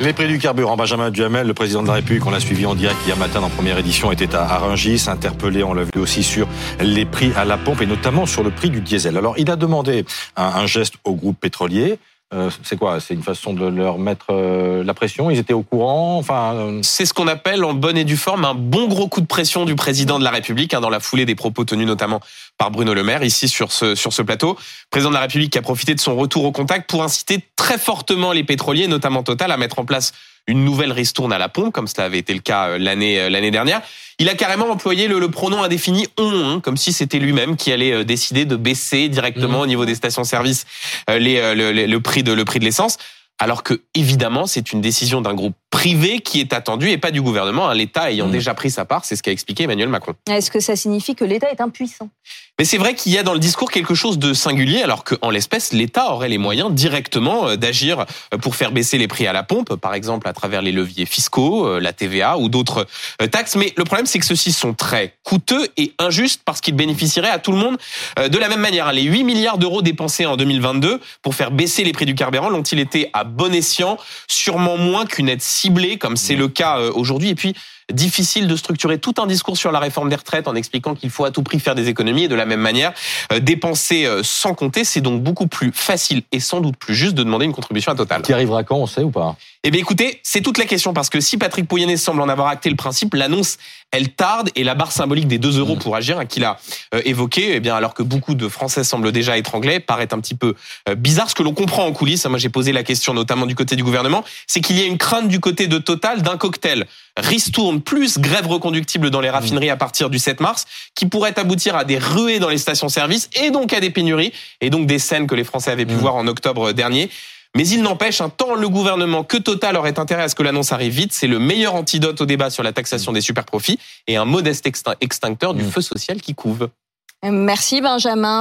Les prix du carburant. Benjamin Duhamel, le président de la République, on l'a suivi en direct hier matin en première édition, était à Rungis, interpellé, on l'a vu aussi sur les prix à la pompe et notamment sur le prix du diesel. Alors, il a demandé un, geste au groupe pétrolier. Euh, c'est quoi? C'est une façon de leur mettre euh, la pression? Ils étaient au courant? Enfin, euh, c'est ce qu'on appelle en bonne et due forme un bon gros coup de pression du président de la République hein, dans la foulée des propos tenus notamment par Bruno Le Maire ici sur ce sur ce plateau. Président de la République qui a profité de son retour au contact pour inciter très fortement les pétroliers, notamment Total, à mettre en place une nouvelle ristourne à la pompe, comme cela avait été le cas l'année l'année dernière. Il a carrément employé le, pronom indéfini on, hein, comme si c'était lui-même qui allait décider de baisser directement mmh. au niveau des stations-service les, le, prix de le prix de l'essence alors que évidemment c'est une décision d'un groupe privé qui est attendue et pas du gouvernement, hein, l'État ayant mmh. déjà pris sa part, c'est ce qu'a expliqué Emmanuel Macron. Est-ce que ça signifie que l'État est impuissant? Mais c'est vrai qu'il y a dans le discours quelque chose de singulier, alors qu'en l'espèce, l'État aurait les moyens directement euh, d'agir euh, pour faire baisser les prix à la pompe, par exemple à travers les leviers fiscaux, euh, la TVA ou d'autres taxes. Mais le problème, c'est que ceux-ci sont très coûteux et injustes parce qu'ils bénéficieraient à tout le monde de la même manière. Les 8 milliards d'euros dépensés en 2022 pour faire baisser les prix du carburant l'ont-ils été à bon escient? Sûrement moins qu'une aide ciblée, comme c'est le cas aujourd'hui. Et puis, difficile de structurer tout un discours sur la réforme des retraites en expliquant qu'il faut à tout prix faire des économies et de la même manière euh, dépenser euh, sans compter. C'est donc beaucoup plus facile et sans doute plus juste de demander une contribution à Total. Qui arrivera quand, on sait ou pas Eh bien écoutez, c'est toute la question parce que si Patrick Pouyanné semble en avoir acté le principe, l'annonce elle tarde et la barre symbolique des 2 euros mmh. pour agir hein, qu'il a euh, évoqué, eh bien alors que beaucoup de Français semblent déjà étranglés, paraît un petit peu bizarre. Ce que l'on comprend en coulisses, hein, moi j'ai posé la question notamment du côté du gouvernement, c'est qu'il y a une crainte du côté de Total d'un cocktail ristourne plus grève reconductible dans les raffineries à partir du 7 mars, qui pourrait aboutir à des ruées dans les stations-service et donc à des pénuries et donc des scènes que les Français avaient pu mmh. voir en octobre dernier. Mais il n'empêche, un tant le gouvernement que Total aurait intérêt à ce que l'annonce arrive vite, c'est le meilleur antidote au débat sur la taxation des superprofits et un modeste extincteur du mmh. feu social qui couve. Merci Benjamin.